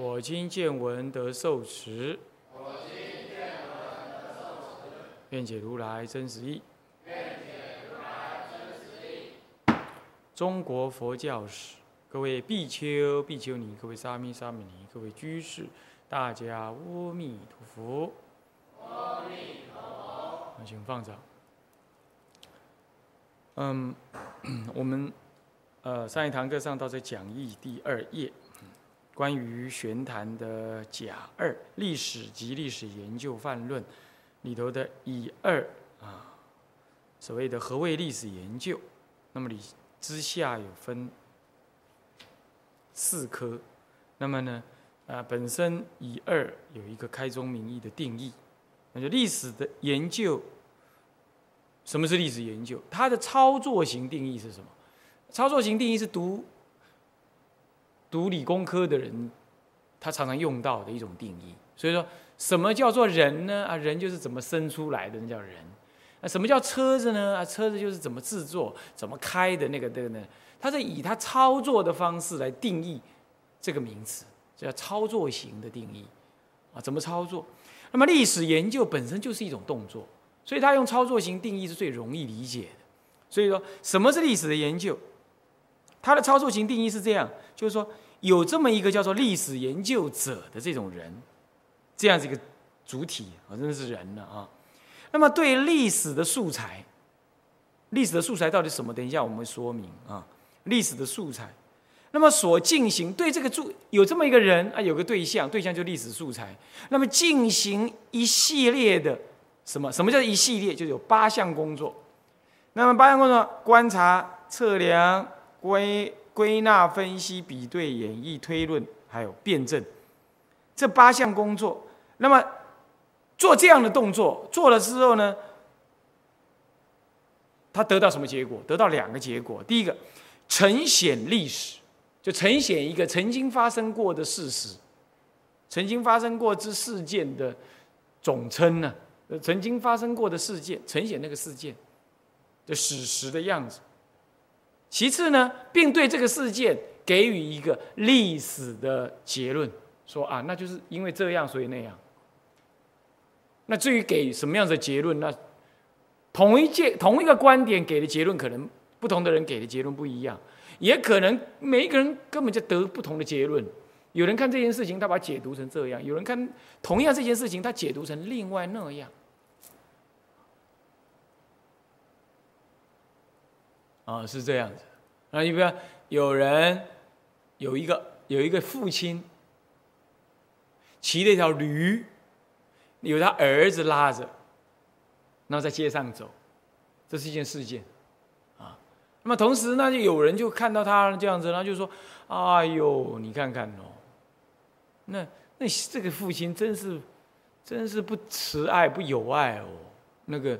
我今见闻得受持，我今见闻得受持愿解如来真实义。中国佛教史，各位比丘、比丘尼，各位沙弥、沙弥尼，各位居士，大家阿弥陀佛。阿弥陀佛。请放掌。嗯。我们呃上一堂课上到这讲义第二页，关于玄坛的甲二历史及历史研究范论里头的乙二啊，所谓的何谓历史研究？那么你之下有分四科，那么呢啊本身乙二有一个开宗明义的定义，那就历史的研究。什么是历史研究？它的操作型定义是什么？操作型定义是读读理工科的人，他常常用到的一种定义。所以说，什么叫做人呢？啊，人就是怎么生出来的，那叫人。那什么叫车子呢？啊，车子就是怎么制作、怎么开的那个这个呢？它是以它操作的方式来定义这个名词，叫操作型的定义啊。怎么操作？那么历史研究本身就是一种动作。所以他用操作型定义是最容易理解的。所以说，什么是历史的研究？他的操作型定义是这样，就是说有这么一个叫做历史研究者的这种人，这样子一个主体啊，真的是人了啊。那么对历史的素材，历史的素材到底什么？等一下我们说明啊。历史的素材，那么所进行对这个注有这么一个人啊，有个对象，对象就历史素材，那么进行一系列的。什么？什么叫一系列？就有八项工作。那么八项工作：观察、测量、归归纳、分析、比对、演绎、推论，还有辩证。这八项工作，那么做这样的动作，做了之后呢，他得到什么结果？得到两个结果。第一个，呈现历史，就呈现一个曾经发生过的事实，曾经发生过之事件的总称呢？曾经发生过的事件，呈现那个事件的史实的样子。其次呢，并对这个事件给予一个历史的结论，说啊，那就是因为这样，所以那样。那至于给什么样的结论，那同一件同一个观点给的结论，可能不同的人给的结论不一样，也可能每一个人根本就得不同的结论。有人看这件事情，他把解读成这样；有人看同样这件事情，他解读成另外那样。啊，是这样子。那你比如有人有一个有一个父亲骑了一条驴，有他儿子拉着，然后在街上走，这是一件事件啊。那么同时，那就有人就看到他这样子，然后就说：“哎呦，你看看哦，那那这个父亲真是真是不慈爱不友爱哦，那个。”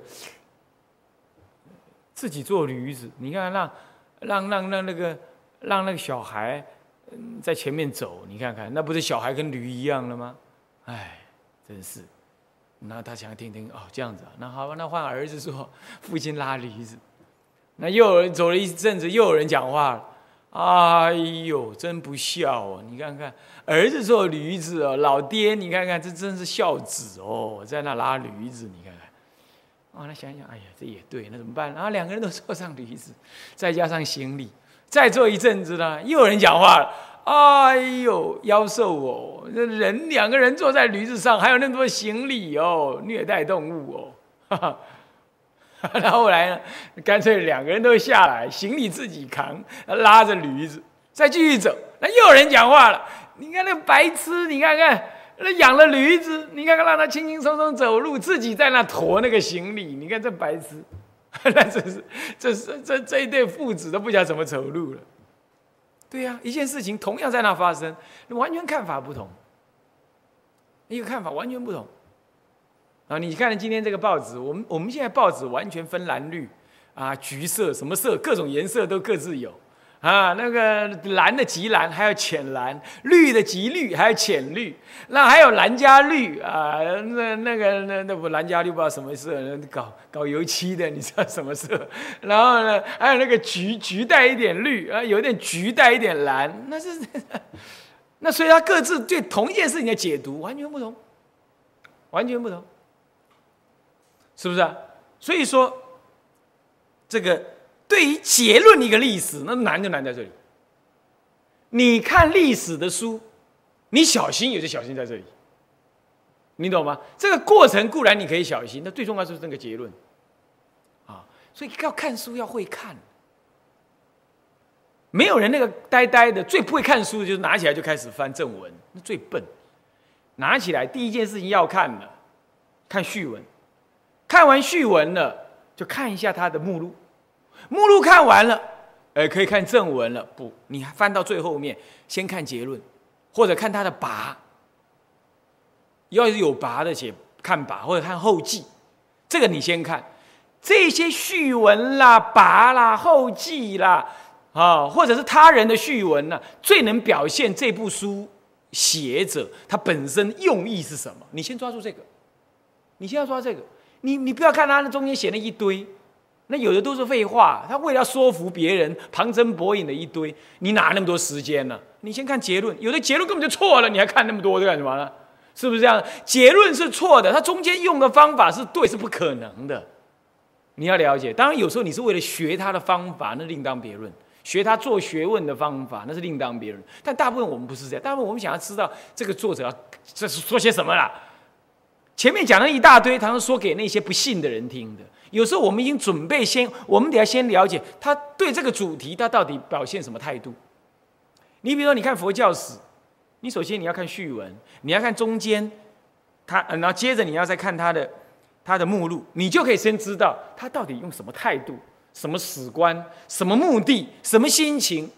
自己做驴子，你看让让让让那个让那个小孩在前面走，你看看那不是小孩跟驴一样了吗？哎，真是。那他想听听哦，这样子啊，那好吧，那换儿子说 父亲拉驴子。那又有人走了一阵子，又有人讲话了。哎呦，真不孝啊！你看看儿子做驴子哦，老爹你看看这真是孝子哦，在那拉驴子，你看看。哦，那想想，哎呀，这也对，那怎么办？然后两个人都 坐上驴子，再加上行李，再坐一阵子呢，又有人讲话了。哎呦，妖兽哦，那人两个人坐在驴子上，还有那么多行李哦，虐待动物哦。哈哈，后来呢，干脆两个人都下来，行李自己扛，拉着驴子再继续走。那又有人讲话了，你看那个白痴，你看看。那养了驴子，你看看让他轻轻松松走路，自己在那驮那个行李，你看这白痴，那这是这是这这一对父子都不晓得怎么走路了。对呀，一件事情同样在那发生，完全看法不同，一个看法完全不同。啊，你看今天这个报纸，我们我们现在报纸完全分蓝绿啊，橘色什么色，各种颜色都各自有。啊，那个蓝的极蓝，还有浅蓝；绿的极绿，还有浅绿。那还有蓝加绿啊，那那个那那不蓝加绿不知道什么色，搞搞油漆的，你知道什么色？然后呢，还有那个橘橘带一点绿啊，有点橘带一点蓝，那是那所以它各自对同一件事情的解读完全不同，完全不同，是不是啊？所以说这个。对于结论一个历史，那难就难在这里。你看历史的书，你小心也就小心在这里，你懂吗？这个过程固然你可以小心，那最重要就是那个结论啊。所以要看书要会看，没有人那个呆呆的，最不会看书的就是拿起来就开始翻正文，那最笨。拿起来第一件事情要看的，看序文，看完序文了，就看一下它的目录。目录看完了，呃，可以看正文了。不，你还翻到最后面，先看结论，或者看他的跋。要是有跋的写，看跋或者看后记，这个你先看。这些序文啦、跋啦、后记啦，啊，或者是他人的序文呢，最能表现这部书写者他本身用意是什么。你先抓住这个，你先要抓这个。你你不要看他那中间写了一堆。那有的都是废话，他为了说服别人，旁征博引的一堆，你哪那么多时间呢？你先看结论，有的结论根本就错了，你还看那么多干什么呢？是不是这样？结论是错的，他中间用的方法是对，是不可能的。你要了解，当然有时候你是为了学他的方法，那另当别论；学他做学问的方法，那是另当别论。但大部分我们不是这样，大部分我们想要知道这个作者这是说些什么啦。前面讲了一大堆，他是说给那些不信的人听的。有时候我们已经准备先，我们得要先了解他对这个主题他到底表现什么态度。你比如说，你看佛教史，你首先你要看序文，你要看中间，他然后接着你要再看他的他的目录，你就可以先知道他到底用什么态度、什么史观、什么目的、什么心情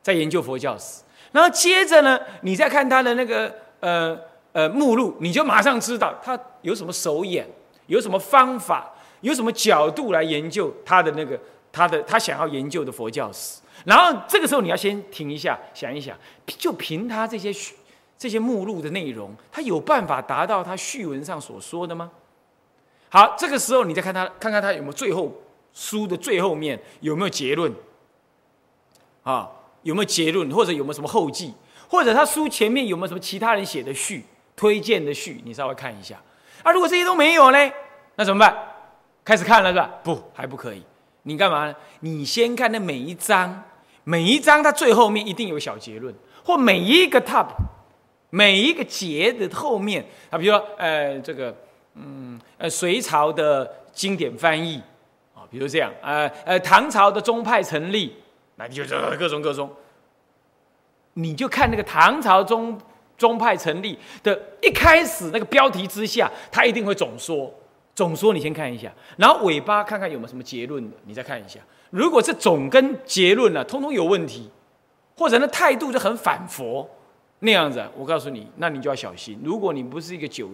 在研究佛教史。然后接着呢，你再看他的那个呃呃目录，你就马上知道他有什么手眼，有什么方法。有什么角度来研究他的那个他的他想要研究的佛教史？然后这个时候你要先停一下，想一想，就凭他这些这些目录的内容，他有办法达到他序文上所说的吗？好，这个时候你再看他，看看他有没有最后书的最后面有没有结论啊？有没有结论，或者有没有什么后记，或者他书前面有没有什么其他人写的序、推荐的序？你稍微看一下。啊，如果这些都没有呢，那怎么办？开始看了是吧？不，还不可以。你干嘛呢？你先看那每一章，每一章它最后面一定有小结论，或每一个 top，每一个节的后面啊，比如说呃这个嗯呃隋朝的经典翻译啊，比如这样呃呃唐朝的宗派成立，那你就各种各种，你就看那个唐朝宗宗派成立的一开始那个标题之下，他一定会总说。总说你先看一下，然后尾巴看看有没有什么结论的，你再看一下。如果是总跟结论呢，通通有问题，或者那态度就很反佛那样子，我告诉你，那你就要小心。如果你不是一个酒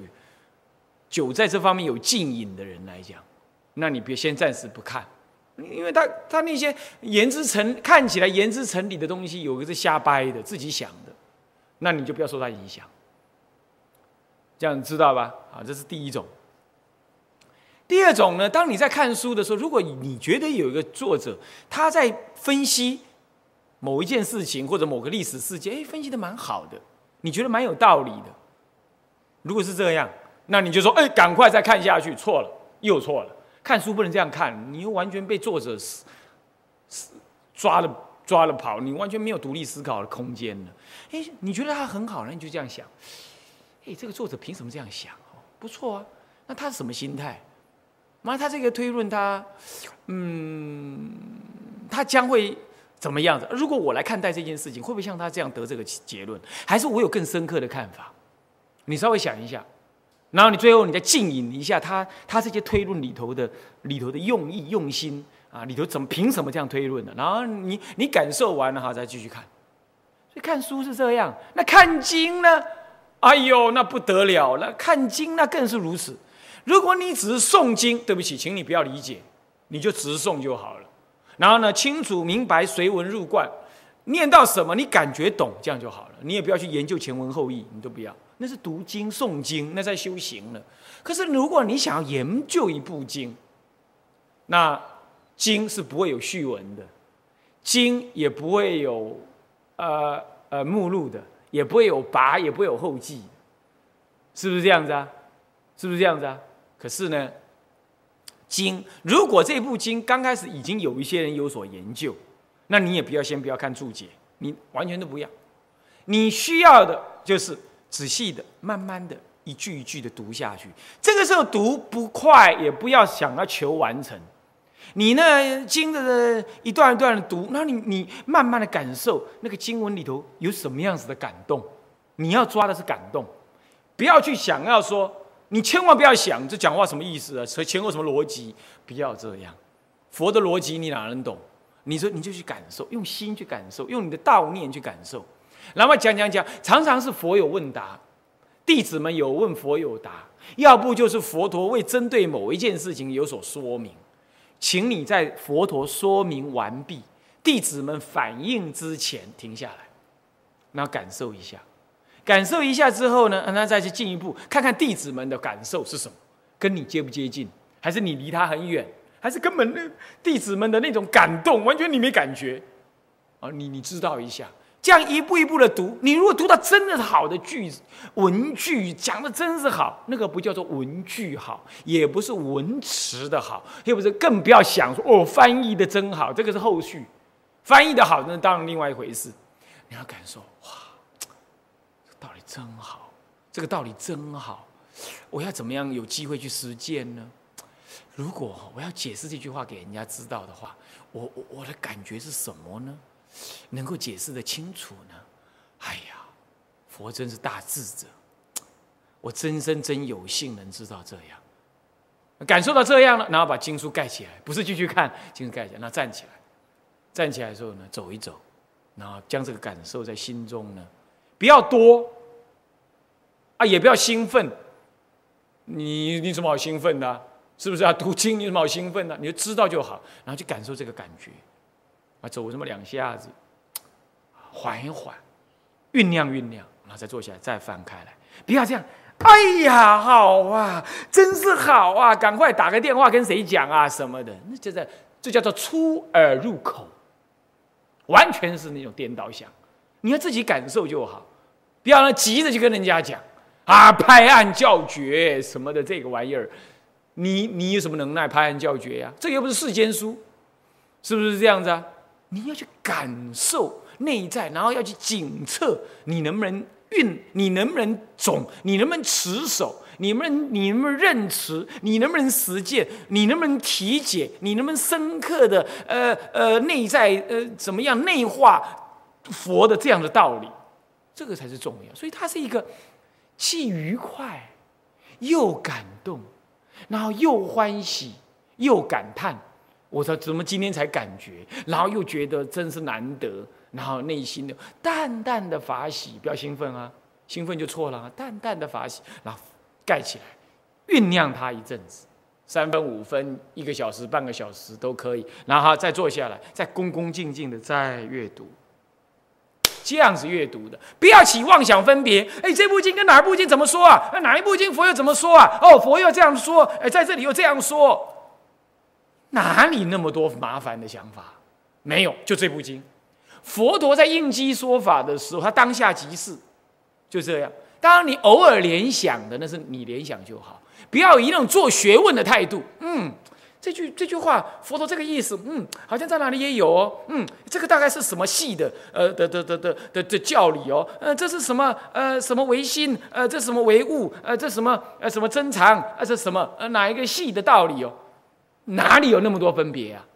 酒在这方面有禁瘾的人来讲，那你别先暂时不看，因为他他那些言之成看起来言之成理的东西，有个是瞎掰的，自己想的，那你就不要受他影响。这样知道吧？啊，这是第一种。第二种呢，当你在看书的时候，如果你觉得有一个作者他在分析某一件事情或者某个历史事件，哎，分析的蛮好的，你觉得蛮有道理的。如果是这样，那你就说，哎，赶快再看下去。错了，又错了。看书不能这样看，你又完全被作者抓了抓了跑，你完全没有独立思考的空间了。哎，你觉得他很好，那你就这样想。哎，这个作者凭什么这样想？不错啊，那他是什么心态？那他这个推论，他，嗯，他将会怎么样子？如果我来看待这件事情，会不会像他这样得这个结论？还是我有更深刻的看法？你稍微想一下，然后你最后你再浸饮一下他他这些推论里头的里头的用意用心啊，里头怎么凭什么这样推论的？然后你你感受完了哈，再继续看。所以看书是这样，那看经呢？哎呦，那不得了了！看经那更是如此。如果你只是诵经，对不起，请你不要理解，你就直诵就好了。然后呢，清楚明白，随文入观，念到什么你感觉懂，这样就好了。你也不要去研究前文后义，你都不要。那是读经诵经，那在修行了。可是如果你想要研究一部经，那经是不会有序文的，经也不会有。呃呃，目录的也不会有拔，也不会有后记，是不是这样子啊？是不是这样子啊？可是呢，经如果这部经刚开始已经有一些人有所研究，那你也不要先不要看注解，你完全都不要。你需要的就是仔细的、慢慢的一句一句的读下去。这个时候读不快，也不要想要求完成。你呢，经的一段一段的读，那你你慢慢的感受那个经文里头有什么样子的感动，你要抓的是感动，不要去想要说，你千万不要想这讲话什么意思啊，前前后什么逻辑，不要这样。佛的逻辑你哪能懂？你说你就去感受，用心去感受，用你的道念去感受，然后讲讲讲，常常是佛有问答，弟子们有问佛有答，要不就是佛陀为针对某一件事情有所说明。请你在佛陀说明完毕、弟子们反应之前停下来，那感受一下，感受一下之后呢，那再去进一步看看弟子们的感受是什么，跟你接不接近，还是你离他很远，还是根本那弟子们的那种感动完全你没感觉，啊，你你知道一下。这样一步一步的读，你如果读到真的好的句子，文句讲的真是好，那个不叫做文句好，也不是文词的好，又不是更不要想说哦翻译的真好，这个是后续，翻译的好那当然另外一回事。你要感受哇，道理真好，这个道理真好，我要怎么样有机会去实践呢？如果我要解释这句话给人家知道的话，我我我的感觉是什么呢？能够解释的清楚呢？哎呀，佛真是大智者，我真真真有幸能知道这样，感受到这样了，然后把经书盖起来，不是继续看经书盖起来，那站起来，站起来的时候呢，走一走，然后将这个感受在心中呢，不要多啊，也不要兴奋，你你怎么好兴奋呢？是不是啊？读经你怎么好兴奋呢？你就知道就好，然后去感受这个感觉。啊，走这么两下子，缓一缓，酝酿酝酿，然后再坐下来，再翻开来，不要这样。哎呀，好啊，真是好啊，赶快打个电话跟谁讲啊什么的，那就在这叫做出耳入口，完全是那种颠倒想。你要自己感受就好，不要呢急着去跟人家讲啊，拍案叫绝什么的这个玩意儿，你你有什么能耐拍案叫绝呀？这又不是世间书，是不是这样子啊？你要去感受内在，然后要去检测你能不能运，你能不能总，你能不能持守，你能不能你能不能认持，你能不能实践，你能不能体解，你能不能深刻的呃呃内在呃怎么样内化佛的这样的道理，这个才是重要。所以它是一个既愉快又感动，然后又欢喜又感叹。我说怎么今天才感觉，然后又觉得真是难得，然后内心的淡淡的法喜，不要兴奋啊，兴奋就错了。啊淡淡的法喜，然后盖起来，酝酿它一阵子，三分、五分、一个小时、半个小时都可以，然后再坐下来，再恭恭敬敬的再阅读，这样子阅读的，不要起妄想分别。哎，这部经跟哪部经怎么说啊？哪一部经佛又怎么说啊？哦，佛又这样说，哎，在这里又这样说。哪里那么多麻烦的想法？没有，就这部经。佛陀在应机说法的时候，他当下即是，就这样。当然，你偶尔联想的，那是你联想就好，不要以那种做学问的态度。嗯，这句这句话，佛陀这个意思，嗯，好像在哪里也有哦。嗯，这个大概是什么系的？呃，的的的的的的教理哦。呃，这是什么？呃，什么唯心？呃，这什么唯物？呃，这什么？呃，什么真常？呃，这什么？呃，哪一个系的道理哦？哪里有那么多分别啊？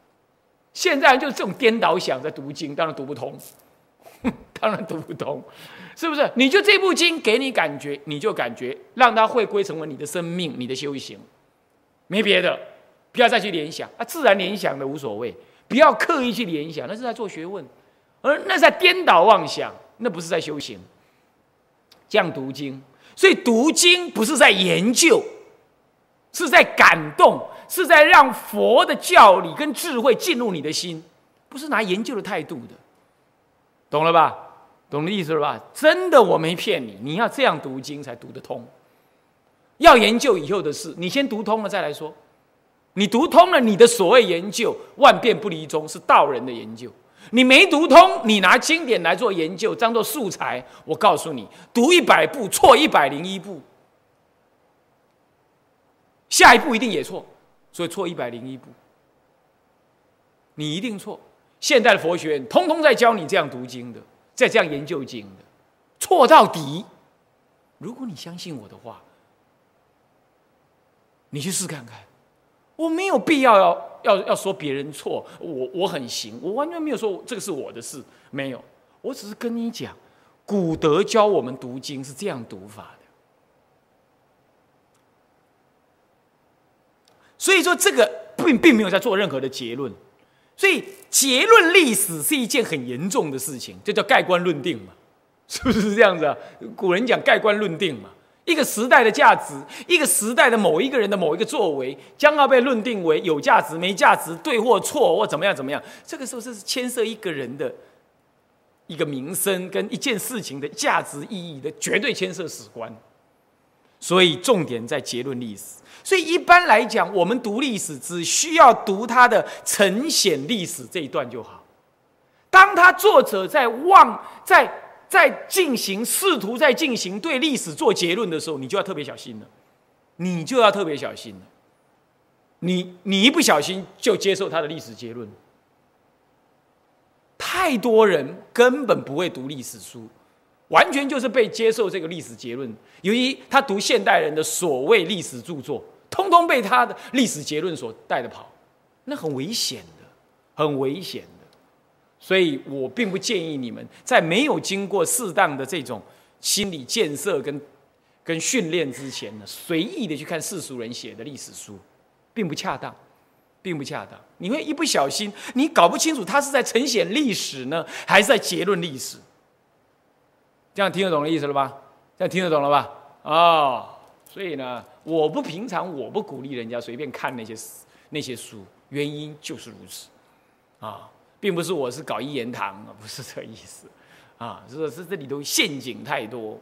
现在就是这种颠倒想在读经，当然读不通，当然读不通。是不是？你就这部经给你感觉，你就感觉让它会归成为你的生命、你的修行，没别的，不要再去联想啊，自然联想的无所谓，不要刻意去联想，那是在做学问，而那是在颠倒妄想，那不是在修行。这样读经，所以读经不是在研究，是在感动，是在让佛的教理跟智慧进入你的心，不是拿研究的态度的，懂了吧？懂的意思了吧？真的，我没骗你。你要这样读经才读得通。要研究以后的事，你先读通了再来说。你读通了，你的所谓研究万变不离宗，是道人的研究。你没读通，你拿经典来做研究，当做素材。我告诉你，读一百步错一百零一步，下一步一定也错，所以错一百零一步，你一定错。现代的佛学院通通在教你这样读经的。在这样研究经的，错到底。如果你相信我的话，你去试看看。我没有必要要要要说别人错，我我很行，我完全没有说这个是我的事，没有。我只是跟你讲，古德教我们读经是这样读法的。所以说，这个并并没有在做任何的结论。所以结论历史是一件很严重的事情，这叫盖棺论定嘛，是不是这样子啊？古人讲盖棺论定嘛，一个时代的价值，一个时代的某一个人的某一个作为，将要被论定为有价值、没价值、对或错或怎么样怎么样，这个时候是牵涉一个人的一个名声跟一件事情的价值意义的绝对牵涉史观，所以重点在结论历史。所以一般来讲，我们读历史只需要读它的呈现历史这一段就好。当他作者在望在在进行试图在进行对历史做结论的时候，你就要特别小心了。你就要特别小心了。你你一不小心就接受他的历史结论。太多人根本不会读历史书，完全就是被接受这个历史结论。由于他读现代人的所谓历史著作。通通被他的历史结论所带着跑，那很危险的，很危险。所以我并不建议你们在没有经过适当的这种心理建设跟跟训练之前呢，随意的去看世俗人写的历史书，并不恰当，并不恰当。你会一不小心，你搞不清楚他是在呈现历史呢，还是在结论历史。这样听得懂的意思了吧？这样听得懂了吧？哦，所以呢。我不平常，我不鼓励人家随便看那些那些书，原因就是如此，啊，并不是我是搞一言堂啊，不是这个意思，啊，是是这里头陷阱太多，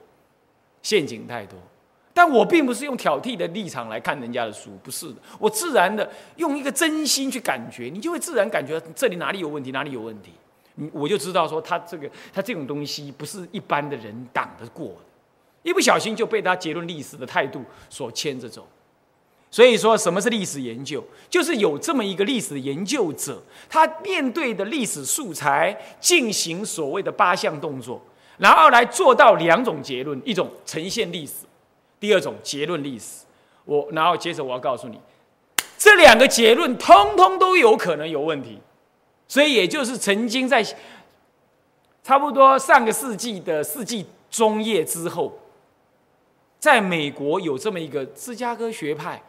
陷阱太多，但我并不是用挑剔的立场来看人家的书，不是的，我自然的用一个真心去感觉，你就会自然感觉这里哪里有问题，哪里有问题，你我就知道说他这个他这种东西不是一般的人挡得过的。一不小心就被他结论历史的态度所牵着走，所以说什么是历史研究？就是有这么一个历史研究者，他面对的历史素材进行所谓的八项动作，然后来做到两种结论：一种呈现历史，第二种结论历史。我然后接着我要告诉你，这两个结论通通都有可能有问题，所以也就是曾经在差不多上个世纪的世纪中叶之后。在美国有这么一个芝加哥学派，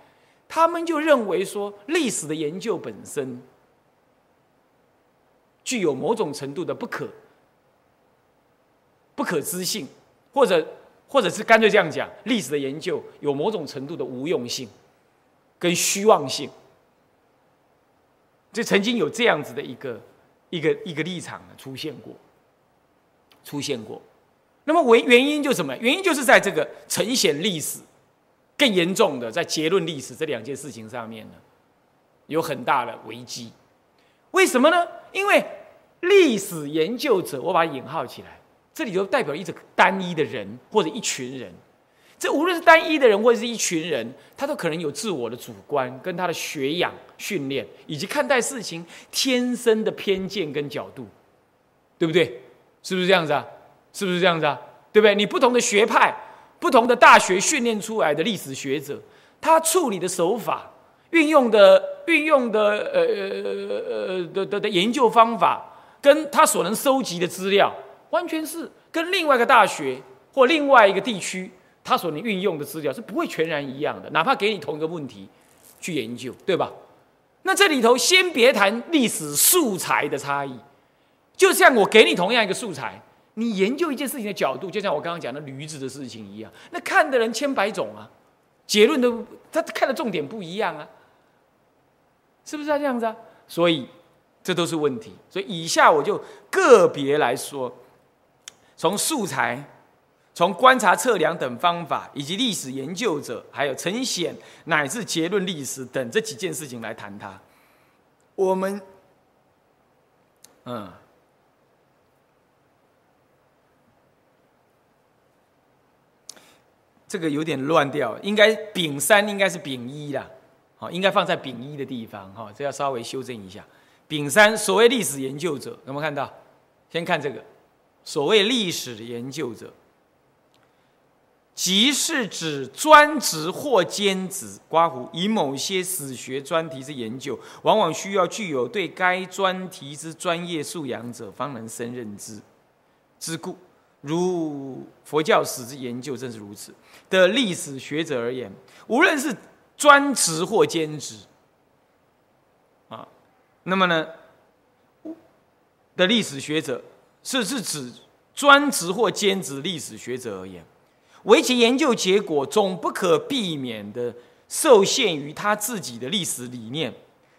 他们就认为说，历史的研究本身具有某种程度的不可不可知性，或者或者是干脆这样讲，历史的研究有某种程度的无用性跟虚妄性。这曾经有这样子的一个一个一个立场出现过，出现过。那么原原因就什么？原因就是在这个呈现历史，更严重的在结论历史这两件事情上面呢，有很大的危机。为什么呢？因为历史研究者，我把它引号起来，这里就代表一个单一的人或者一群人。这无论是单一的人或者是一群人，他都可能有自我的主观，跟他的学养、训练以及看待事情天生的偏见跟角度，对不对？是不是这样子啊？是不是这样子啊？对不对？你不同的学派、不同的大学训练出来的历史学者，他处理的手法、运用的、运用的呃呃呃的的的研究方法，跟他所能收集的资料，完全是跟另外一个大学或另外一个地区他所能运用的资料是不会全然一样的，哪怕给你同一个问题去研究，对吧？那这里头先别谈历史素材的差异，就像我给你同样一个素材，你研究一件事情的角度，就像我刚刚讲的驴子的事情一样，那看的人千百种啊，结论都他看的重点不一样啊，是不是啊这样子啊？所以这都是问题。所以以下我就个别来说，从素材。从观察、测量等方法，以及历史研究者，还有呈现乃至结论历史等这几件事情来谈它。我们，嗯，这个有点乱掉，应该丙三应该是丙一啦，好，应该放在丙一的地方，哈，这要稍微修正一下。丙三，所谓历史研究者，有没有看到？先看这个，所谓历史研究者。即是指专职或兼职，刮胡以某些史学专题之研究，往往需要具有对该专题之专业素养者，方能胜任之之故。如佛教史之研究正是如此。的历史学者而言，无论是专职或兼职，啊，那么呢，的历史学者是是指专职或兼职历史学者而言。为其研究结果总不可避免的受限于他自己的历史理念、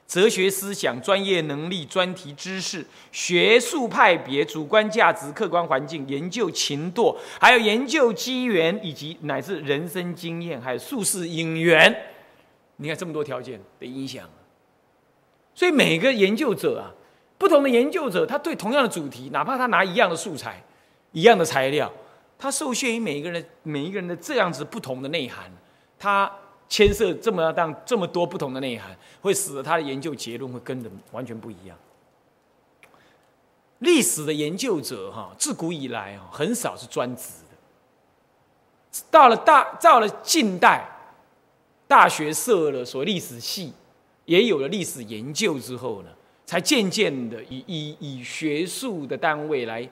哲学思想、专业能力、专题知识、学术派别、主观价值、客观环境、研究情度，还有研究机缘以及乃至人生经验，还有术士因缘。你看这么多条件的影响，所以每个研究者啊，不同的研究者，他对同样的主题，哪怕他拿一样的素材、一样的材料。他受限于每一个人、每一个人的这样子不同的内涵，他牵涉这么当这么多不同的内涵，会使得他的研究结论会跟人完全不一样。历史的研究者哈，自古以来哈，很少是专职的。到了大到了近代，大学设了所谓历史系，也有了历史研究之后呢，才渐渐的以以以学术的单位来。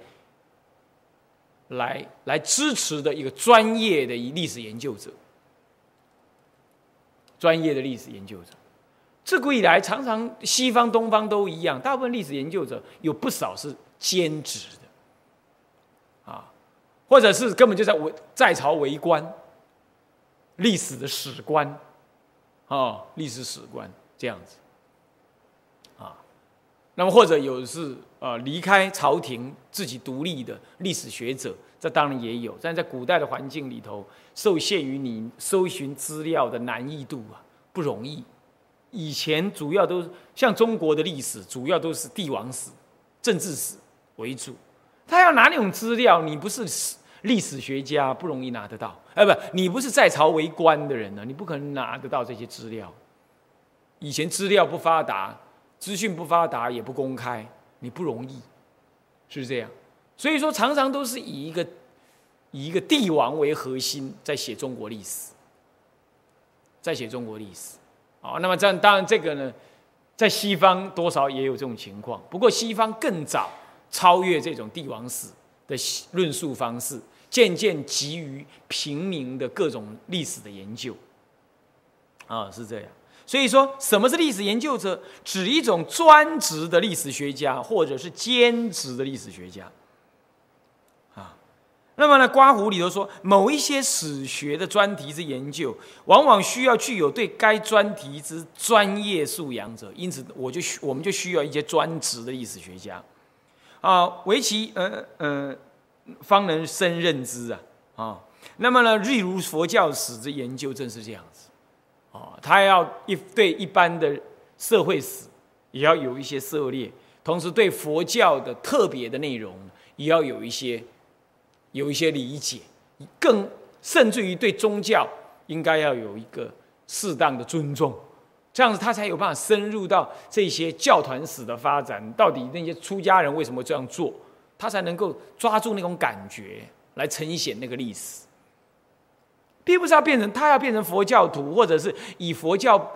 来来支持的一个专业的一历史研究者，专业的历史研究者，自古以来常常西方东方都一样，大部分历史研究者有不少是兼职的，啊，或者是根本就在为在朝为官，历史的史官，啊，历史史官这样子，啊，那么或者有是。呃，离开朝廷自己独立的历史学者，这当然也有，但在古代的环境里头，受限于你搜寻资料的难易度啊，不容易。以前主要都像中国的历史，主要都是帝王史、政治史为主。他要拿那种资料，你不是历史学家，不容易拿得到。哎，不，你不是在朝为官的人呢，你不可能拿得到这些资料。以前资料不发达，资讯不发达，也不公开。你不容易，是这样，所以说常常都是以一个以一个帝王为核心在写中国历史，在写中国历史，啊，那么这样当然这个呢，在西方多少也有这种情况，不过西方更早超越这种帝王史的论述方式，渐渐急于平民的各种历史的研究，啊，是这样。所以说，什么是历史研究者？指一种专职的历史学家，或者是兼职的历史学家。啊，那么呢，刮胡里头说，某一些史学的专题之研究，往往需要具有对该专题之专业素养者，因此，我就需我们就需要一些专职的历史学家。啊，为其呃呃，方能胜任之啊啊。那么呢，例如佛教史之研究，正是这样。哦，他要一对一般的社会史也要有一些涉猎，同时对佛教的特别的内容也要有一些有一些理解，更甚至于对宗教应该要有一个适当的尊重，这样子他才有办法深入到这些教团史的发展，到底那些出家人为什么这样做，他才能够抓住那种感觉来呈现那个历史。并不是要变成他要变成佛教徒，或者是以佛教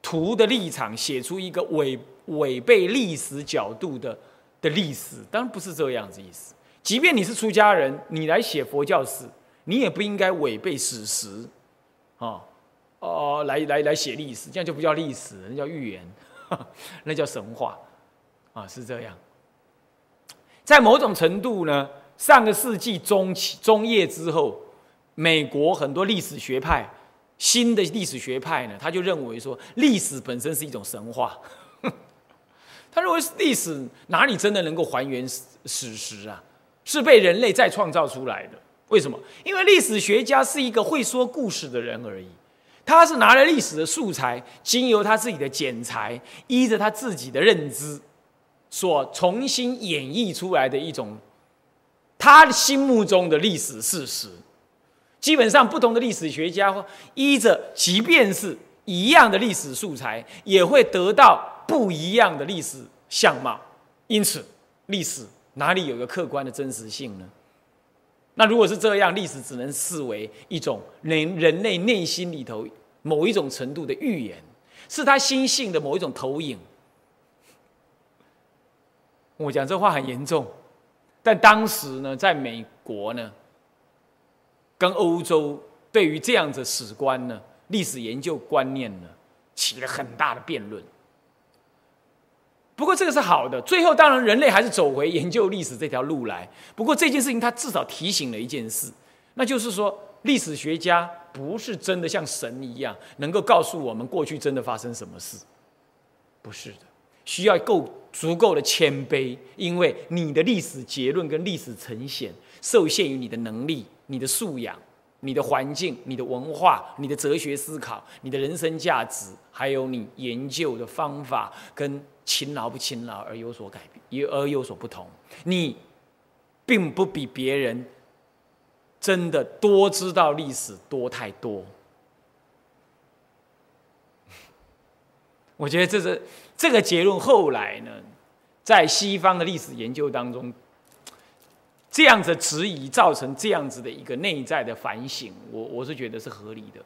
徒的立场写出一个违违背历史角度的的历史，当然不是这样子意思。即便你是出家人，你来写佛教史，你也不应该违背史实，啊，哦，来来来写历史，这样就不叫历史，那叫预言，那叫神话，啊，是这样。在某种程度呢，上个世纪中期中叶之后，美国很多历史学派，新的历史学派呢，他就认为说，历史本身是一种神话。他认为历史哪里真的能够还原史实啊？是被人类再创造出来的。为什么？因为历史学家是一个会说故事的人而已。他是拿了历史的素材，经由他自己的剪裁，依着他自己的认知，所重新演绎出来的一种他心目中的历史事实。基本上，不同的历史学家依着，即便是一样的历史素材，也会得到不一样的历史相貌。因此，历史。哪里有个客观的真实性呢？那如果是这样，历史只能视为一种人人类内心里头某一种程度的预言，是他心性的某一种投影。我讲这话很严重，但当时呢，在美国呢，跟欧洲对于这样子史观呢、历史研究观念呢，起了很大的辩论。不过这个是好的，最后当然人类还是走回研究历史这条路来。不过这件事情它至少提醒了一件事，那就是说历史学家不是真的像神一样能够告诉我们过去真的发生什么事，不是的，需要够足够的谦卑，因为你的历史结论跟历史呈现受限于你的能力、你的素养、你的环境、你的文化、你的哲学思考、你的人生价值，还有你研究的方法跟。勤劳不勤劳而有所改变，也而有所不同。你并不比别人真的多知道历史多太多。我觉得这是这个结论。后来呢，在西方的历史研究当中，这样子质疑造成这样子的一个内在的反省，我我是觉得是合理的。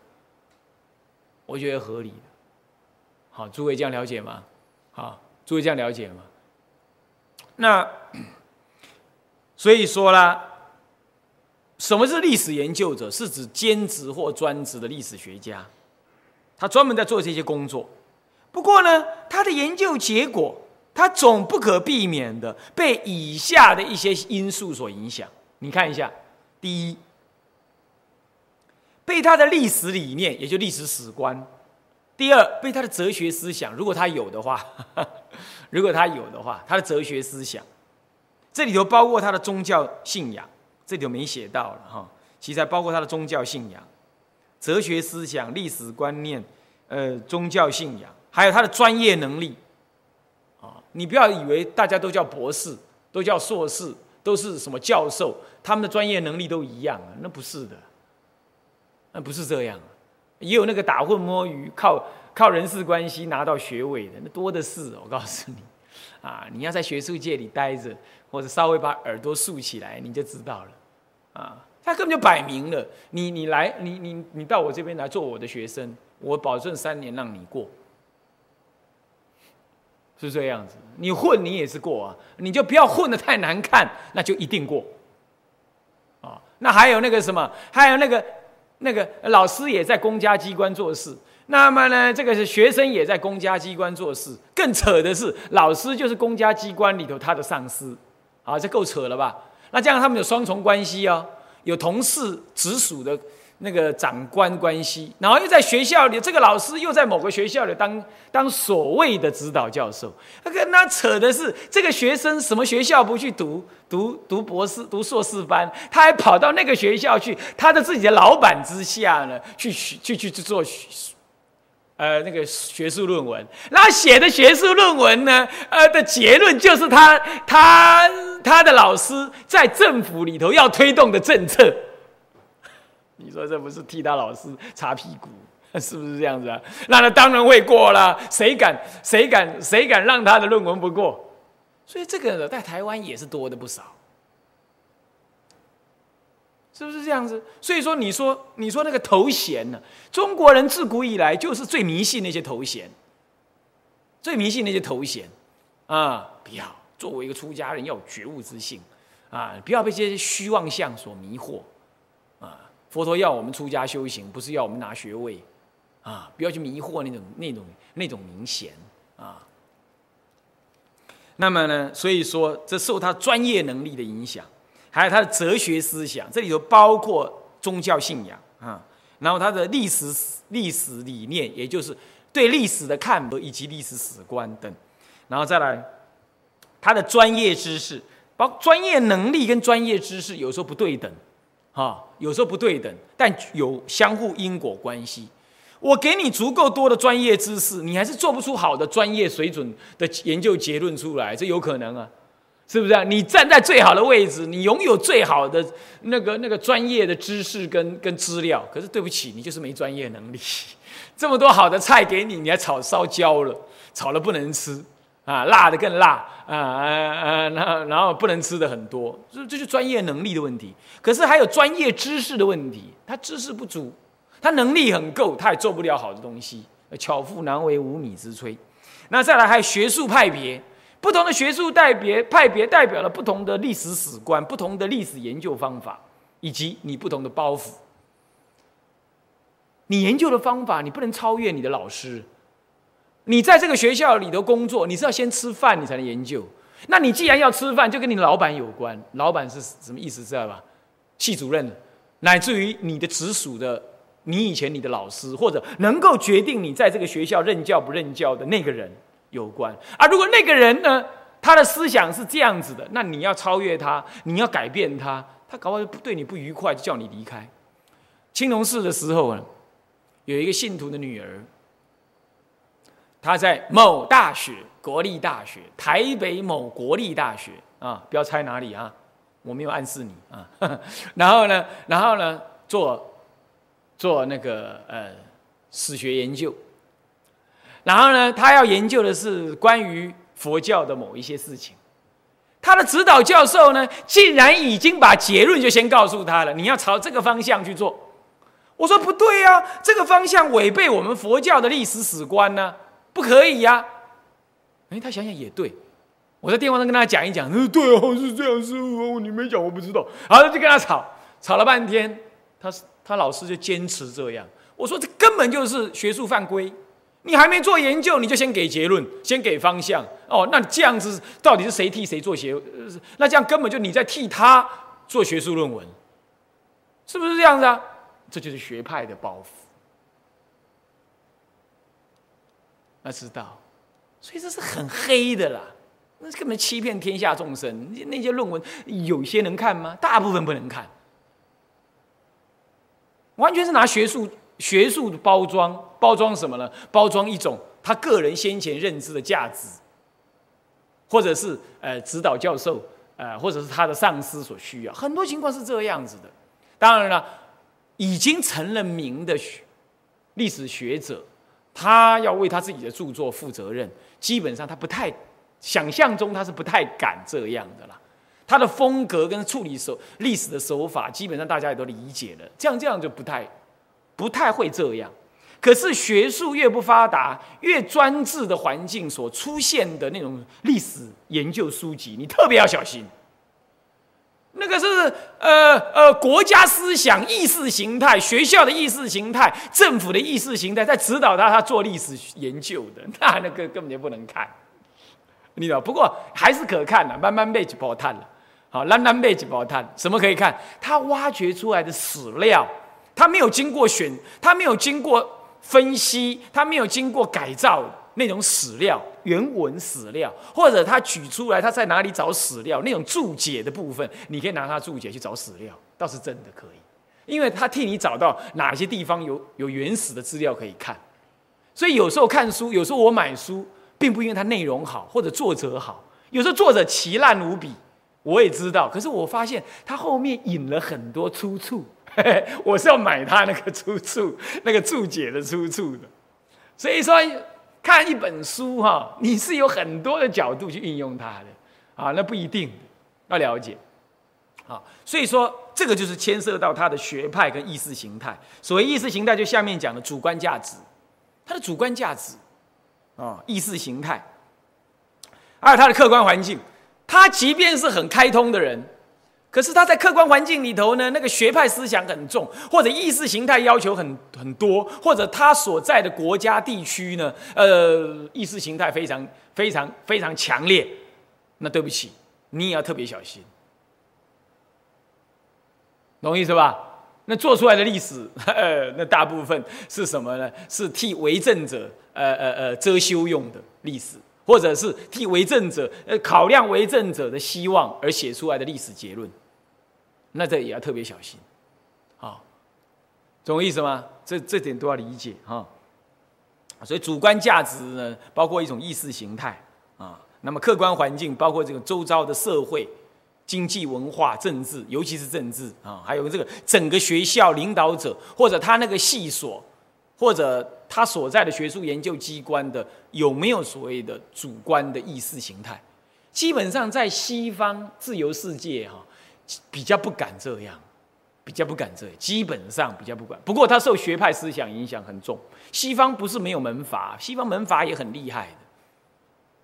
我觉得合理的。好，诸位这样了解吗？好。诸位这样了解吗？那 所以说啦，什么是历史研究者？是指兼职或专职的历史学家，他专门在做这些工作。不过呢，他的研究结果，他总不可避免的被以下的一些因素所影响。你看一下，第一，被他的历史理念，也就历史史观。第二，被他的哲学思想，如果他有的话，如果他有的话，他的哲学思想，这里头包括他的宗教信仰，这里头没写到了哈，其实还包括他的宗教信仰、哲学思想、历史观念，呃，宗教信仰，还有他的专业能力，你不要以为大家都叫博士，都叫硕士，都是什么教授，他们的专业能力都一样啊，那不是的，那不是这样。也有那个打混摸鱼、靠靠人事关系拿到学位的，那多的是。我告诉你，啊，你要在学术界里待着，或者稍微把耳朵竖起来，你就知道了。啊，他根本就摆明了，你你来，你你你到我这边来做我的学生，我保证三年让你过，是这样子。你混你也是过啊，你就不要混的太难看，那就一定过。啊，那还有那个什么，还有那个。那个老师也在公家机关做事，那么呢，这个是学生也在公家机关做事。更扯的是，老师就是公家机关里头他的上司，啊，这够扯了吧？那这样他们有双重关系哦，有同事直属的。那个长官关系，然后又在学校里，这个老师又在某个学校里当当所谓的指导教授，他跟他扯的是这个学生什么学校不去读读读博士读硕士班，他还跑到那个学校去，他的自己的老板之下呢，去去去去做，呃，那个学术论文，那写的学术论文呢，呃的结论就是他他他的老师在政府里头要推动的政策。你说这不是替他老师擦屁股，是不是这样子啊？那他当然会过了，谁敢谁敢谁敢让他的论文不过？所以这个在台湾也是多的不少，是不是这样子？所以说，你说你说那个头衔呢？中国人自古以来就是最迷信那些头衔，最迷信那些头衔啊！不要作为一个出家人要有觉悟之性啊，不要被这些虚妄相所迷惑。佛陀要我们出家修行，不是要我们拿学位啊，不要去迷惑那种那种那种名贤啊。那么呢，所以说这受他专业能力的影响，还有他的哲学思想，这里头包括宗教信仰啊，然后他的历史历史理念，也就是对历史的看法以及历史史观等，然后再来他的专业知识，包专业能力跟专业知识有时候不对等，哈，有时候不对等，但有相互因果关系。我给你足够多的专业知识，你还是做不出好的专业水准的研究结论出来，这有可能啊，是不是啊？你站在最好的位置，你拥有最好的那个那个专业的知识跟跟资料，可是对不起，你就是没专业能力。这么多好的菜给你，你还炒烧焦了，炒了不能吃啊，辣的更辣啊啊啊，然后不能吃的很多，这这就专业能力的问题。可是还有专业知识的问题，他知识不足。他能力很够，他也做不了好的东西。巧妇难为无米之炊。那再来还有学术派别，不同的学术代别派别代表了不同的历史史观、不同的历史研究方法，以及你不同的包袱。你研究的方法，你不能超越你的老师。你在这个学校里头工作，你是要先吃饭，你才能研究。那你既然要吃饭，就跟你老板有关。老板是什么意思？知道吧？系主任，乃至于你的直属的。你以前你的老师，或者能够决定你在这个学校任教不任教的那个人有关啊。如果那个人呢，他的思想是这样子的，那你要超越他，你要改变他，他搞不好对你不愉快，就叫你离开。青龙寺的时候啊，有一个信徒的女儿，他在某大学，国立大学，台北某国立大学啊，不要猜哪里啊，我没有暗示你啊。然后呢，然后呢，做。做那个呃史学研究，然后呢，他要研究的是关于佛教的某一些事情。他的指导教授呢，竟然已经把结论就先告诉他了：你要朝这个方向去做。我说不对呀，这个方向违背我们佛教的历史史观呢，不可以呀。哎，他想想也对，我在电话上跟他讲一讲，他说对哦，是这样，师傅，你没讲我不知道。好了，就跟他吵，吵了半天，他。他老师就坚持这样，我说这根本就是学术犯规，你还没做研究你就先给结论，先给方向哦，那这样子到底是谁替谁做学？那这样根本就你在替他做学术论文，是不是这样子啊？这就是学派的包袱，那知道，所以这是很黑的啦，那根本欺骗天下众生。那些论文有些能看吗？大部分不能看。完全是拿学术学术的包装，包装什么呢？包装一种他个人先前认知的价值，或者是呃指导教授，呃或者是他的上司所需要。很多情况是这样子的。当然了，已经成了名的学历史学者，他要为他自己的著作负责任，基本上他不太想象中他是不太敢这样的啦。他的风格跟处理手历史的手法，基本上大家也都理解了。这样这样就不太，不太会这样。可是学术越不发达，越专制的环境所出现的那种历史研究书籍，你特别要小心。那个是呃呃国家思想、意识形态、学校的意识形态、政府的意识形态在指导他他做历史研究的，那那个根本就不能看。你知道？不过还是可看的，慢慢被去破探了。好，慢慢背景报探什么可以看？他挖掘出来的史料，他没有经过选，他没有经过分析，他没有经过改造那种史料，原文史料，或者他举出来他在哪里找史料那种注解的部分，你可以拿他注解去找史料，倒是真的可以，因为他替你找到哪些地方有有原始的资料可以看。所以有时候看书，有时候我买书，并不因为它内容好或者作者好，有时候作者奇烂无比。我也知道，可是我发现他后面引了很多出处，我是要买他那个出处，那个注解的出处的。所以说，看一本书哈，你是有很多的角度去运用它的啊，那不一定要了解。啊，所以说这个就是牵涉到他的学派跟意识形态。所谓意识形态，就下面讲的主观价值，他的主观价值啊，意识形态，还有他的客观环境。他即便是很开通的人，可是他在客观环境里头呢，那个学派思想很重，或者意识形态要求很很多，或者他所在的国家地区呢，呃，意识形态非常非常非常强烈。那对不起，你也要特别小心，懂意思吧？那做出来的历史，呃 那大部分是什么呢？是替为政者，呃呃呃遮羞用的历史。或者是替为政者呃考量为政者的希望而写出来的历史结论，那这也要特别小心，好，懂我意思吗？这这点都要理解哈。所以主观价值呢，包括一种意识形态啊，那么客观环境包括这个周遭的社会、经济、文化、政治，尤其是政治啊，还有这个整个学校领导者或者他那个系所。或者他所在的学术研究机关的有没有所谓的主观的意识形态？基本上在西方自由世界哈，比较不敢这样，比较不敢这，基本上比较不敢。不过他受学派思想影响很重。西方不是没有门阀，西方门阀也很厉害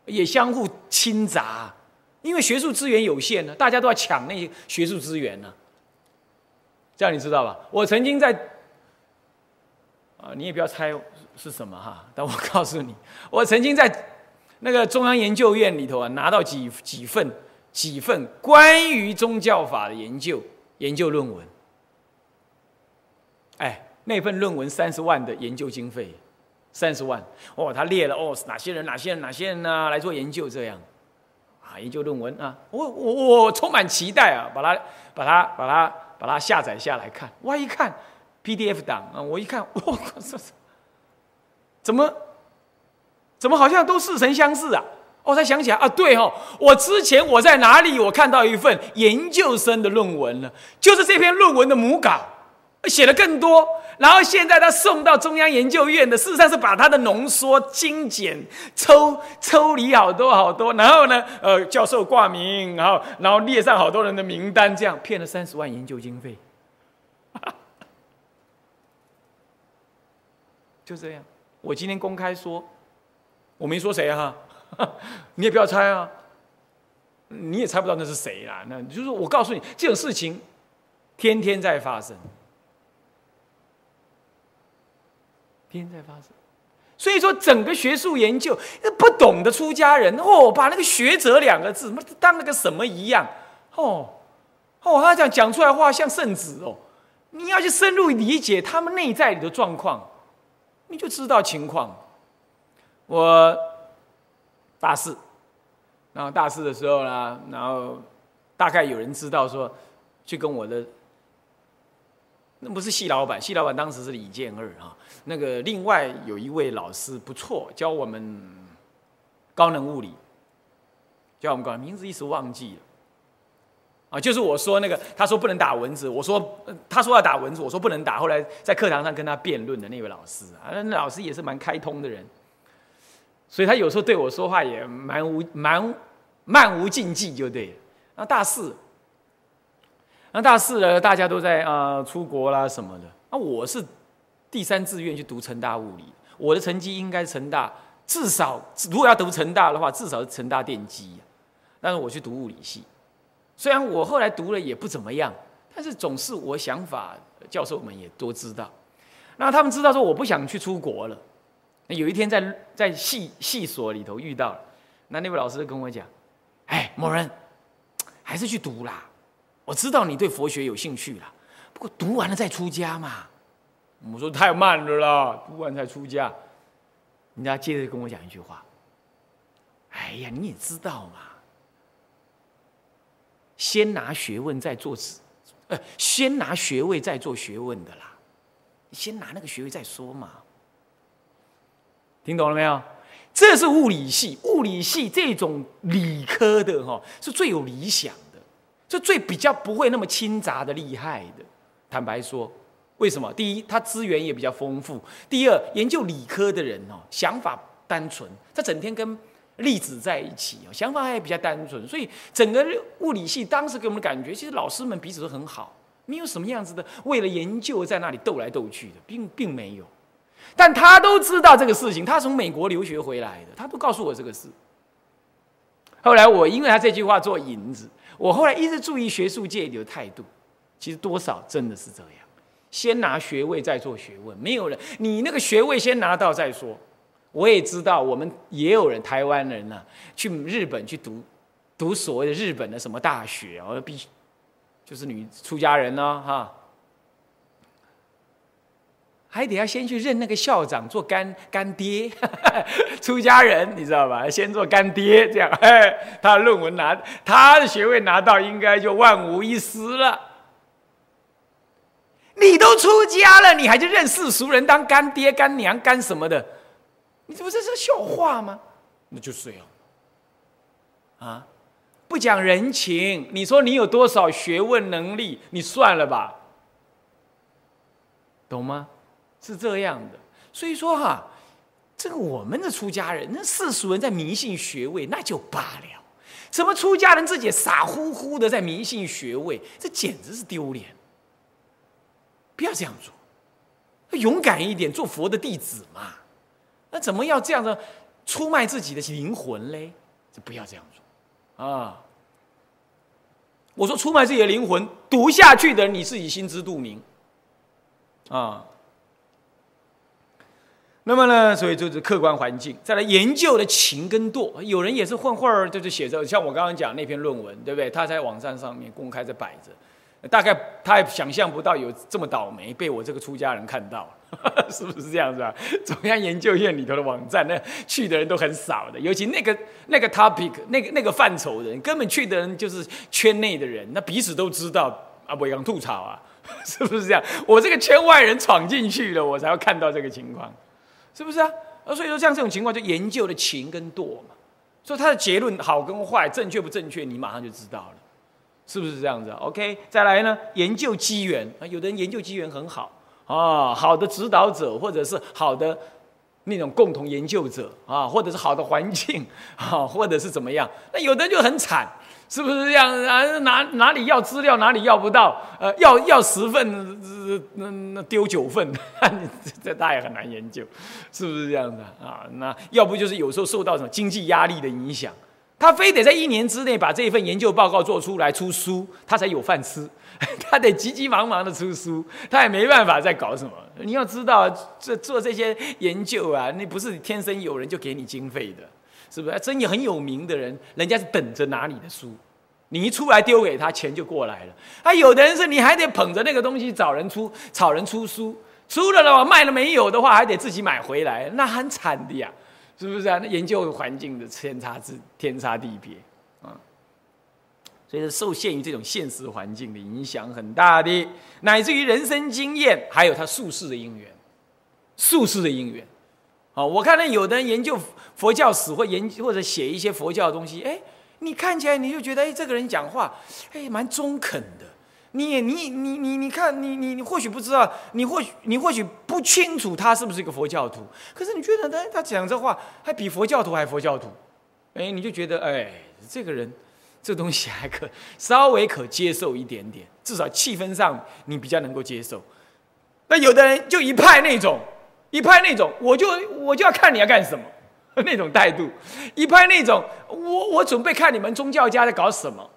的，也相互侵杂，因为学术资源有限呢，大家都要抢那些学术资源呢。这样你知道吧？我曾经在。啊，你也不要猜是什么哈，但我告诉你，我曾经在那个中央研究院里头啊，拿到几几份几份关于宗教法的研究研究论文。哎，那份论文三十万的研究经费，三十万哦，他列了哦，哪些人哪些人哪些人呢来做研究这样，啊，研究论文啊，我我我充满期待啊，把它把它把它把它下载下来看，哇一看。PDF 档啊，我一看，我靠，这怎么怎么好像都似曾相识啊？我才想起来啊，对哦，我之前我在哪里我看到一份研究生的论文呢？就是这篇论文的母稿，写了更多。然后现在他送到中央研究院的，事实上是把他的浓缩、精简、抽 抽离好多好多。然后呢，呃，教授挂名，然后然后列上好多人的名单，这样骗了三十万研究经费。就这样，我今天公开说，我没说谁哈，你也不要猜啊，你也猜不到那是谁啦。那就是我告诉你，这种事情天天在发生，天天在发生。所以说，整个学术研究不懂的出家人哦，把那个学者两个字当那个什么一样哦哦，他讲讲出来话像圣旨哦，你要去深入理解他们内在里的状况。你就知道情况。我大四，然后大四的时候呢，然后大概有人知道说，去跟我的，那不是系老板，系老板当时是李建二啊。那个另外有一位老师不错，教我们高能物理，教我们高，名字一时忘记了。啊，就是我说那个，他说不能打蚊子，我说他说要打蚊子，我说不能打。后来在课堂上跟他辩论的那位老师啊，那老师也是蛮开通的人，所以他有时候对我说话也蛮无蛮漫无禁忌，就对。那大四，那大四呢，大家都在啊出国啦什么的。那我是第三志愿去读成大物理，我的成绩应该成大至少如果要读成大的话，至少是成大电机，但是我去读物理系。虽然我后来读了也不怎么样，但是总是我想法，教授们也都知道。那他们知道说我不想去出国了。那有一天在在系系所里头遇到，那那位老师跟我讲：“哎，某人，还是去读啦。我知道你对佛学有兴趣啦，不过读完了再出家嘛。”我说：“太慢了啦，读完才出家。”人家接着跟我讲一句话：“哎呀，你也知道嘛。”先拿学问再做子，呃，先拿学位再做学问的啦。先拿那个学位再说嘛。听懂了没有？这是物理系，物理系这种理科的哈，是最有理想的，是最比较不会那么亲杂的厉害的。坦白说，为什么？第一，它资源也比较丰富；第二，研究理科的人哦，想法单纯，他整天跟。粒子在一起哦想法还比较单纯，所以整个物理系当时给我们的感觉，其实老师们彼此都很好，没有什么样子的为了研究在那里斗来斗去的，并并没有。但他都知道这个事情，他从美国留学回来的，他都告诉我这个事。后来我因为他这句话做引子，我后来一直注意学术界的态度，其实多少真的是这样，先拿学位再做学问，没有人你那个学位先拿到再说。我也知道，我们也有人台湾人呢，去日本去读读所谓的日本的什么大学，我必就是女出家人呢，哈。还得要先去认那个校长做干干爹，出家人你知道吧？先做干爹，这样，哎，他的论文拿，他的学位拿到，应该就万无一失了。你都出家了，你还去认世俗人当干爹、干娘、干什么的？你这不是是笑话吗？那就是这样。啊，不讲人情，你说你有多少学问能力？你算了吧，懂吗？是这样的，所以说哈，这个我们的出家人，那世俗人在迷信学位，那就罢了。什么出家人自己傻乎乎的在迷信学位，这简直是丢脸。不要这样做，勇敢一点，做佛的弟子嘛。那怎么要这样的出卖自己的灵魂嘞？就不要这样做啊！我说出卖自己的灵魂，读下去的你自己心知肚明啊。那么呢，所以就是客观环境，再来研究的情跟惰，有人也是混混儿，就是写着像我刚刚讲那篇论文，对不对？他在网站上面公开在摆着，大概他也想象不到有这么倒霉，被我这个出家人看到，是不是这样子啊？中央研究院里头的网站，那去的人都很少的，尤其那个那个 topic 那个那个范畴的人，根本去的人就是圈内的人，那彼此都知道啊，不讲吐槽啊，是不是这样？我这个圈外人闯进去了，我才会看到这个情况。是不是啊？而，所以说像这种情况，就研究的情跟惰嘛。所以他的结论好跟坏，正确不正确，你马上就知道了，是不是这样子？OK，再来呢，研究机缘啊，有的人研究机缘很好啊，好的指导者或者是好的那种共同研究者啊，或者是好的环境啊，或者是怎么样？那有的人就很惨。是不是这样啊？哪哪里要资料，哪里要不到？呃，要要十份，那那丢九份，这大也很难研究，是不是这样的啊？那要不就是有时候受到什么经济压力的影响，他非得在一年之内把这一份研究报告做出来出书，他才有饭吃，他得急急忙忙的出书，他也没办法再搞什么。你要知道，这做这些研究啊，那不是天生有人就给你经费的。是不是？真有很有名的人，人家是等着拿你的书，你一出来丢给他，钱就过来了。啊，有的人是你还得捧着那个东西找人出，找人出书，出了的话卖了没有的话，还得自己买回来，那很惨的呀，是不是啊？那研究环境的天差之天差地别啊，所以是受限于这种现实环境的影响很大的，乃至于人生经验，还有他术士的因缘，术士的因缘。啊，我看到有的人研究佛教史或研或者写一些佛教的东西，哎，你看起来你就觉得，哎，这个人讲话，哎，蛮中肯的。你你你你你看，你你你或许不知道，你或许你或许不清楚他是不是一个佛教徒，可是你觉得他他讲这话还比佛教徒还佛教徒，哎，你就觉得，哎，这个人这东西还可稍微可接受一点点，至少气氛上你比较能够接受。那有的人就一派那种。一派那种，我就我就要看你要干什么，那种态度；一派那种，我我准备看你们宗教家在搞什么，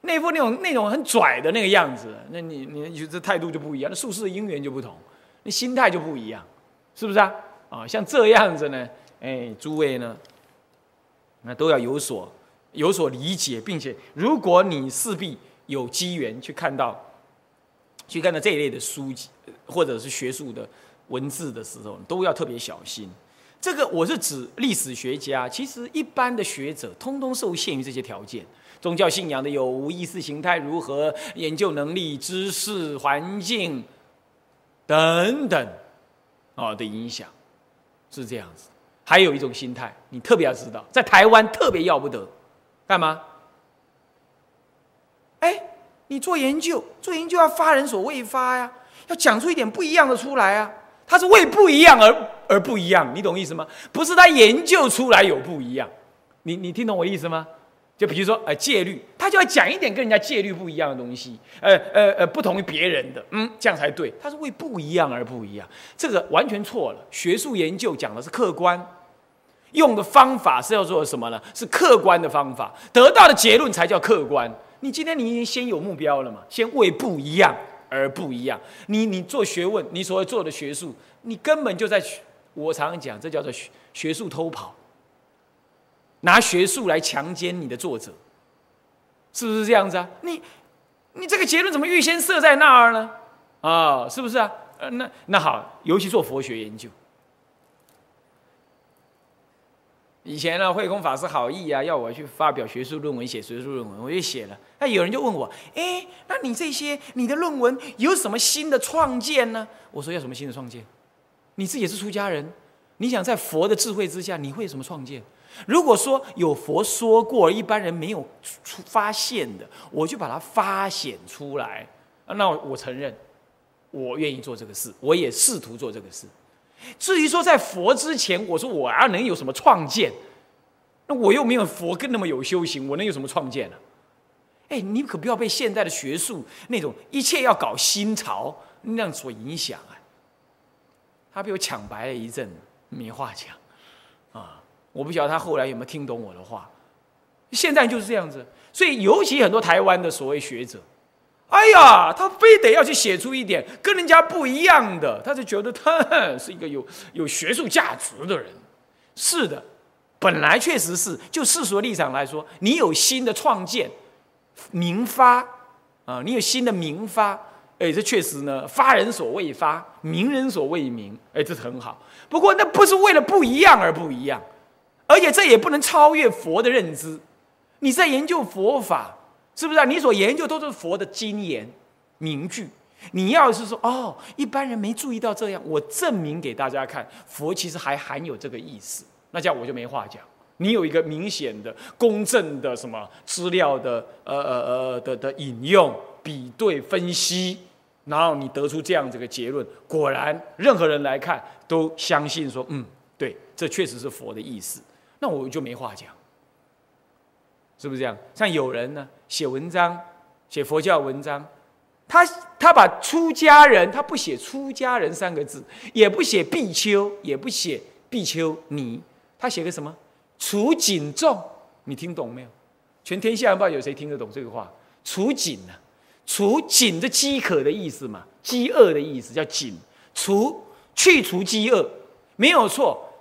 那副那种那种很拽的那个样子，那你你你这态度就不一样，那术士的因缘就不同，那心态就不一样，是不是啊？啊，像这样子呢，哎，诸位呢，那都要有所有所理解，并且如果你势必有机缘去看到，去看到这一类的书籍或者是学术的。文字的时候都要特别小心。这个我是指历史学家，其实一般的学者通通受限于这些条件：宗教信仰的有无、意识形态如何、研究能力、知识环境等等啊的影响，是这样子。还有一种心态，你特别要知道，在台湾特别要不得，干嘛？哎，你做研究，做研究要发人所未发呀，要讲出一点不一样的出来啊。他是为不一样而而不一样，你懂意思吗？不是他研究出来有不一样，你你听懂我意思吗？就比如说，呃，戒律，他就要讲一点跟人家戒律不一样的东西，呃呃呃，不同于别人的，嗯，这样才对。他是为不一样而不一样，这个完全错了。学术研究讲的是客观，用的方法是要做什么呢？是客观的方法，得到的结论才叫客观。你今天你已经先有目标了嘛？先为不一样而不一样。你你做学问，你所谓做的学术，你根本就在学，我常常讲，这叫做学学术偷跑，拿学术来强奸你的作者，是不是这样子啊？你你这个结论怎么预先设在那儿呢？啊，是不是啊？呃，那那好，尤其做佛学研究。以前呢，慧空法师好意啊，要我去发表学术论文，写学术论文，我就写了。那有人就问我，哎，那你这些你的论文有什么新的创建呢？我说要什么新的创建？你自己也是出家人，你想在佛的智慧之下，你会有什么创建？如果说有佛说过，一般人没有出发现的，我就把它发显出来。那我承认，我愿意做这个事，我也试图做这个事。至于说在佛之前，我说我要能有什么创建，那我又没有佛更那么有修行，我能有什么创建呢？哎，你可不要被现在的学术那种一切要搞新潮那样所影响啊！他被我抢白了一阵，没话讲啊！我不晓得他后来有没有听懂我的话。现在就是这样子，所以尤其很多台湾的所谓学者。哎呀，他非得要去写出一点跟人家不一样的，他就觉得他是一个有有学术价值的人。是的，本来确实是，就世俗的立场来说，你有新的创建、明发啊，你有新的明发，哎，这确实呢，发人所未发，明人所未明，哎，这很好。不过那不是为了不一样而不一样，而且这也不能超越佛的认知。你在研究佛法。是不是啊？你所研究都是佛的经言名句。你要是说哦，一般人没注意到这样，我证明给大家看，佛其实还含有这个意思。那这样我就没话讲。你有一个明显的、公正的什么资料的呃呃呃的的引用、比对、分析，然后你得出这样这个结论，果然任何人来看都相信说，嗯，对，这确实是佛的意思。那我就没话讲。是不是这样？像有人呢写文章，写佛教文章，他他把出家人，他不写出家人三个字，也不写比丘，也不写比丘尼，他写个什么？除谨众，你听懂没有？全天下不知道有谁听得懂这个话？除谨呢？除谨的饥渴的意思嘛？饥饿的意思叫谨，除去除饥饿，没有错。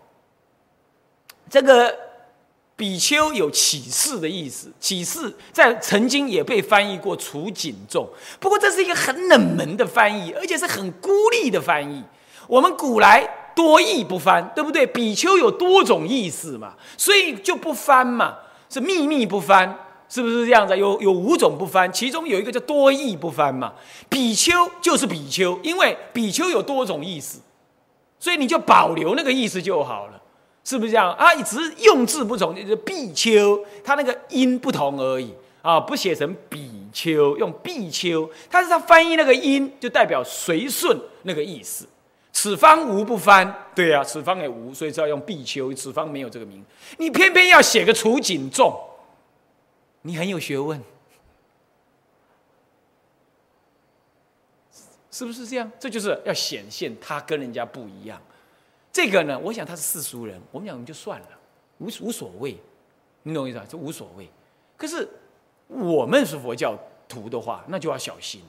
这个。比丘有启示的意思，启示在曾经也被翻译过除谨重，不过这是一个很冷门的翻译，而且是很孤立的翻译。我们古来多义不翻，对不对？比丘有多种意思嘛，所以就不翻嘛，是秘密不翻，是不是这样子？有有五种不翻，其中有一个叫多义不翻嘛。比丘就是比丘，因为比丘有多种意思，所以你就保留那个意思就好了。是不是这样啊？只是用字不同，就是比丘，它那个音不同而已啊，不写成比丘，用比丘，但是它翻译那个音就代表随顺那个意思。此方无不翻，对啊，此方也无，所以就要用比丘。此方没有这个名，你偏偏要写个楚景重，你很有学问，是不是这样？这就是要显现他跟人家不一样。这个呢，我想他是世俗人，我们讲就算了，无无所谓，你懂我意思吧？这无所谓。可是我们是佛教徒的话，那就要小心。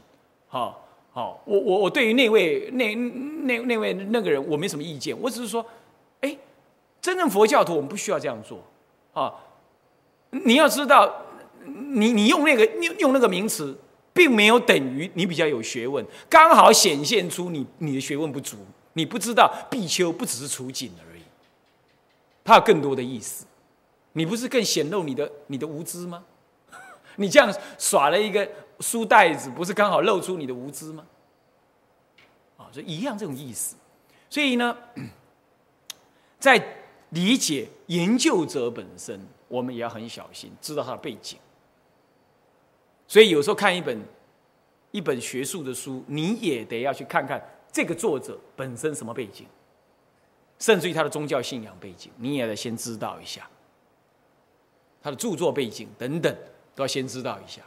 好，好，我我我对于那位那那那位那个人，我没什么意见。我只是说，哎，真正佛教徒，我们不需要这样做。啊，你要知道，你你用那个用用那个名词，并没有等于你比较有学问，刚好显现出你你的学问不足。你不知道比丘不只是除景而已，它有更多的意思。你不是更显露你的你的无知吗？你这样耍了一个书袋子，不是刚好露出你的无知吗？啊，就一样这种意思。所以呢，在理解研究者本身，我们也要很小心，知道他的背景。所以有时候看一本一本学术的书，你也得要去看看。这个作者本身什么背景，甚至于他的宗教信仰背景，你也得先知道一下。他的著作背景等等，都要先知道一下。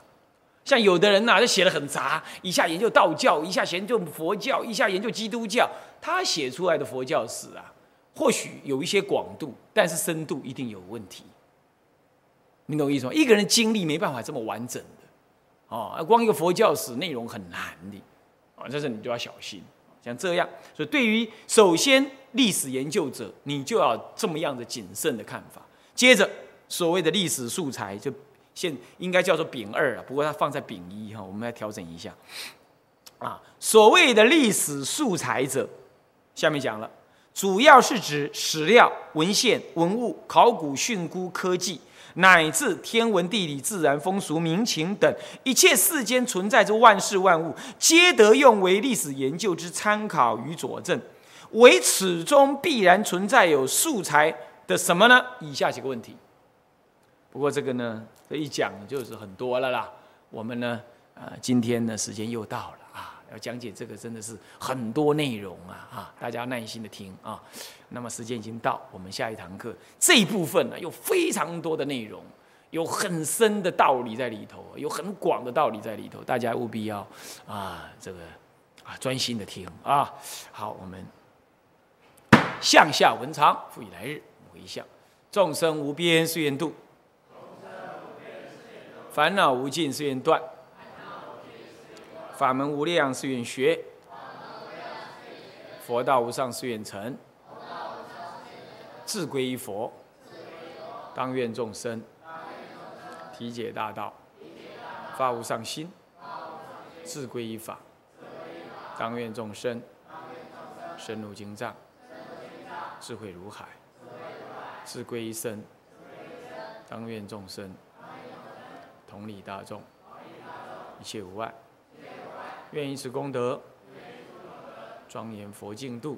像有的人呐，他写的很杂，一下研究道教，一下研究佛教，一下研究基督教。他写出来的佛教史啊，或许有一些广度，但是深度一定有问题。你懂我意思吗？一个人经历没办法这么完整的，哦，光一个佛教史内容很难的，啊，这是你就要小心。像这样，所以对于首先历史研究者，你就要这么样的谨慎的看法。接着，所谓的历史素材，就现应该叫做丙二了，不过它放在丙一哈，我们来调整一下。啊，所谓的历史素材者，下面讲了，主要是指史料、文献、文物、考古、训诂、科技。乃至天文、地理、自然、风俗、民情等一切世间存在之万事万物，皆得用为历史研究之参考与佐证。唯此中必然存在有素材的什么呢？以下几个问题。不过这个呢，这一讲就是很多了啦。我们呢，呃，今天呢，时间又到了啊。要讲解这个真的是很多内容啊！啊，大家耐心的听啊。那么时间已经到，我们下一堂课这一部分呢，有非常多的内容，有很深的道理在里头，有很广的道理在里头，大家务必要啊，这个啊专心的听啊。好，我们向下文长，复以来日，回向众生无边誓愿度，烦恼无尽誓愿断。法门无量誓愿学，佛道无上誓愿成，自归依佛，当愿众生体解大道，发无上心，自归依法，当愿众生深入经藏，智慧如海，自归依僧，当愿众生同理大众，一切无碍。愿以此功德，庄严佛净土，